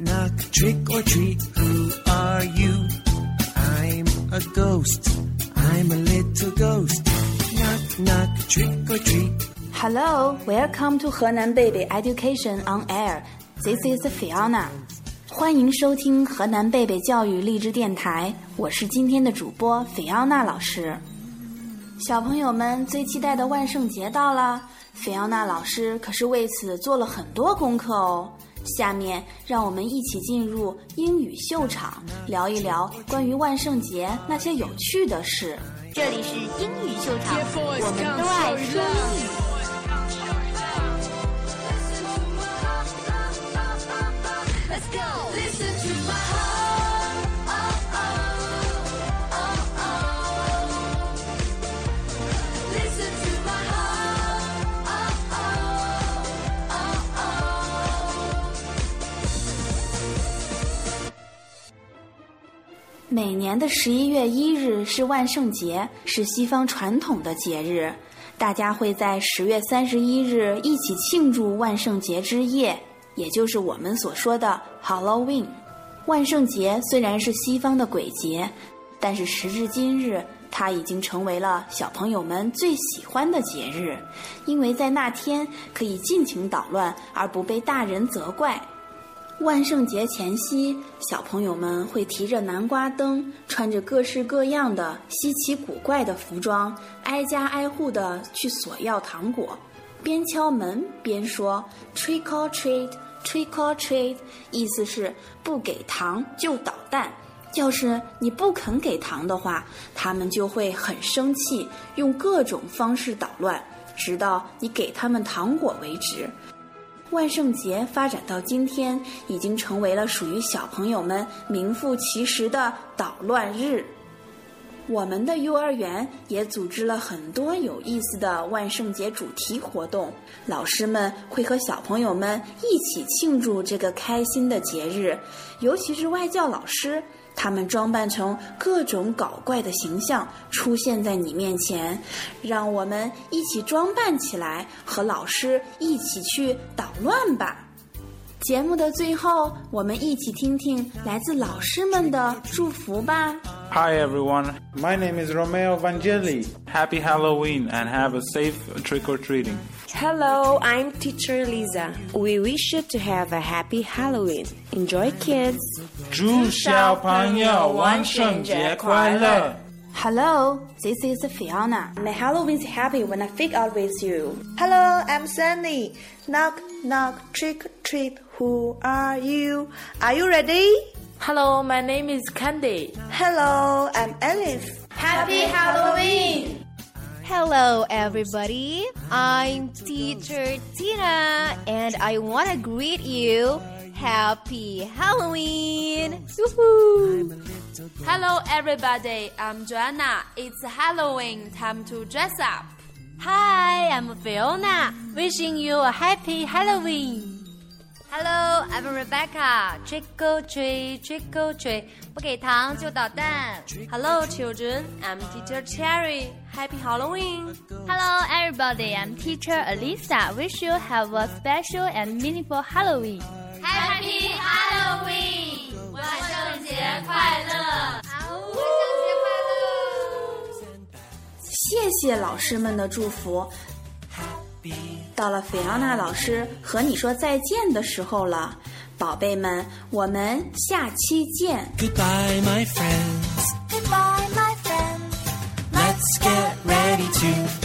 knock, trick or treat. Who are you? I'm a ghost. I'm a little ghost. Knock, knock, trick or treat. Hello, welcome to 河南贝贝 Education on Air. This is Fiona. 欢迎收听河南贝贝教育励志电台，我是今天的主播菲奥娜老师。小朋友们最期待的万圣节到了，菲奥娜老师可是为此做了很多功课哦。下面让我们一起进入英语秀场，聊一聊关于万圣节那些有趣的事。这里是英语秀场，我们都爱说英语。每年的十一月一日是万圣节，是西方传统的节日。大家会在十月三十一日一起庆祝万圣节之夜，也就是我们所说的 Halloween。万圣节虽然是西方的鬼节，但是时至今日，它已经成为了小朋友们最喜欢的节日，因为在那天可以尽情捣乱而不被大人责怪。万圣节前夕，小朋友们会提着南瓜灯，穿着各式各样的稀奇古怪的服装，挨家挨户的去索要糖果，边敲门边说 “trick or treat”，“trick or treat”，意思是不给糖就捣蛋。要是你不肯给糖的话，他们就会很生气，用各种方式捣乱，直到你给他们糖果为止。万圣节发展到今天，已经成为了属于小朋友们名副其实的捣乱日。我们的幼儿园也组织了很多有意思的万圣节主题活动，老师们会和小朋友们一起庆祝这个开心的节日，尤其是外教老师。他们装扮成各种搞怪的形象出现在你面前，让我们一起装扮起来，和老师一起去捣乱吧。节目的最后，我们一起听听来自老师们的祝福吧。Hi everyone, my name is Romeo Vangeli. Happy Halloween and have a safe trick or treating. Hello, I'm teacher Lisa. We wish you to have a happy Halloween. Enjoy, kids. 祝小朋友万圣节快乐！ Hello, this is Fiona. My Halloween's happy when I fake out with you. Hello, I'm Sunny. Knock, knock, trick, treat. Who are you? Are you ready? Hello, my name is Candy. Hello, I'm Alice. Happy Halloween! Hello, everybody. I'm Teacher Tina, and I want to greet you. Happy Halloween! Woohoo! Hello, everybody. I'm Joanna. It's Halloween. Time to dress up. Hi, I'm Fiona. Wishing you a happy Halloween. Hello, I'm Rebecca. Trick or treat, trick or treat. 不给糖就捣蛋。Hello, children. I'm Teacher Cherry. Happy Halloween. Hello, everybody. I'm Teacher Alisa. Wish you have a special and meaningful Halloween. Happy Halloween. 万圣节快乐！万圣节快乐！谢谢老师们的祝福。 到了菲奥娜老师和你说再见的时候了，宝贝们，我们下期见。Goodbye, my friends. Goodbye, my friend. Let's get ready to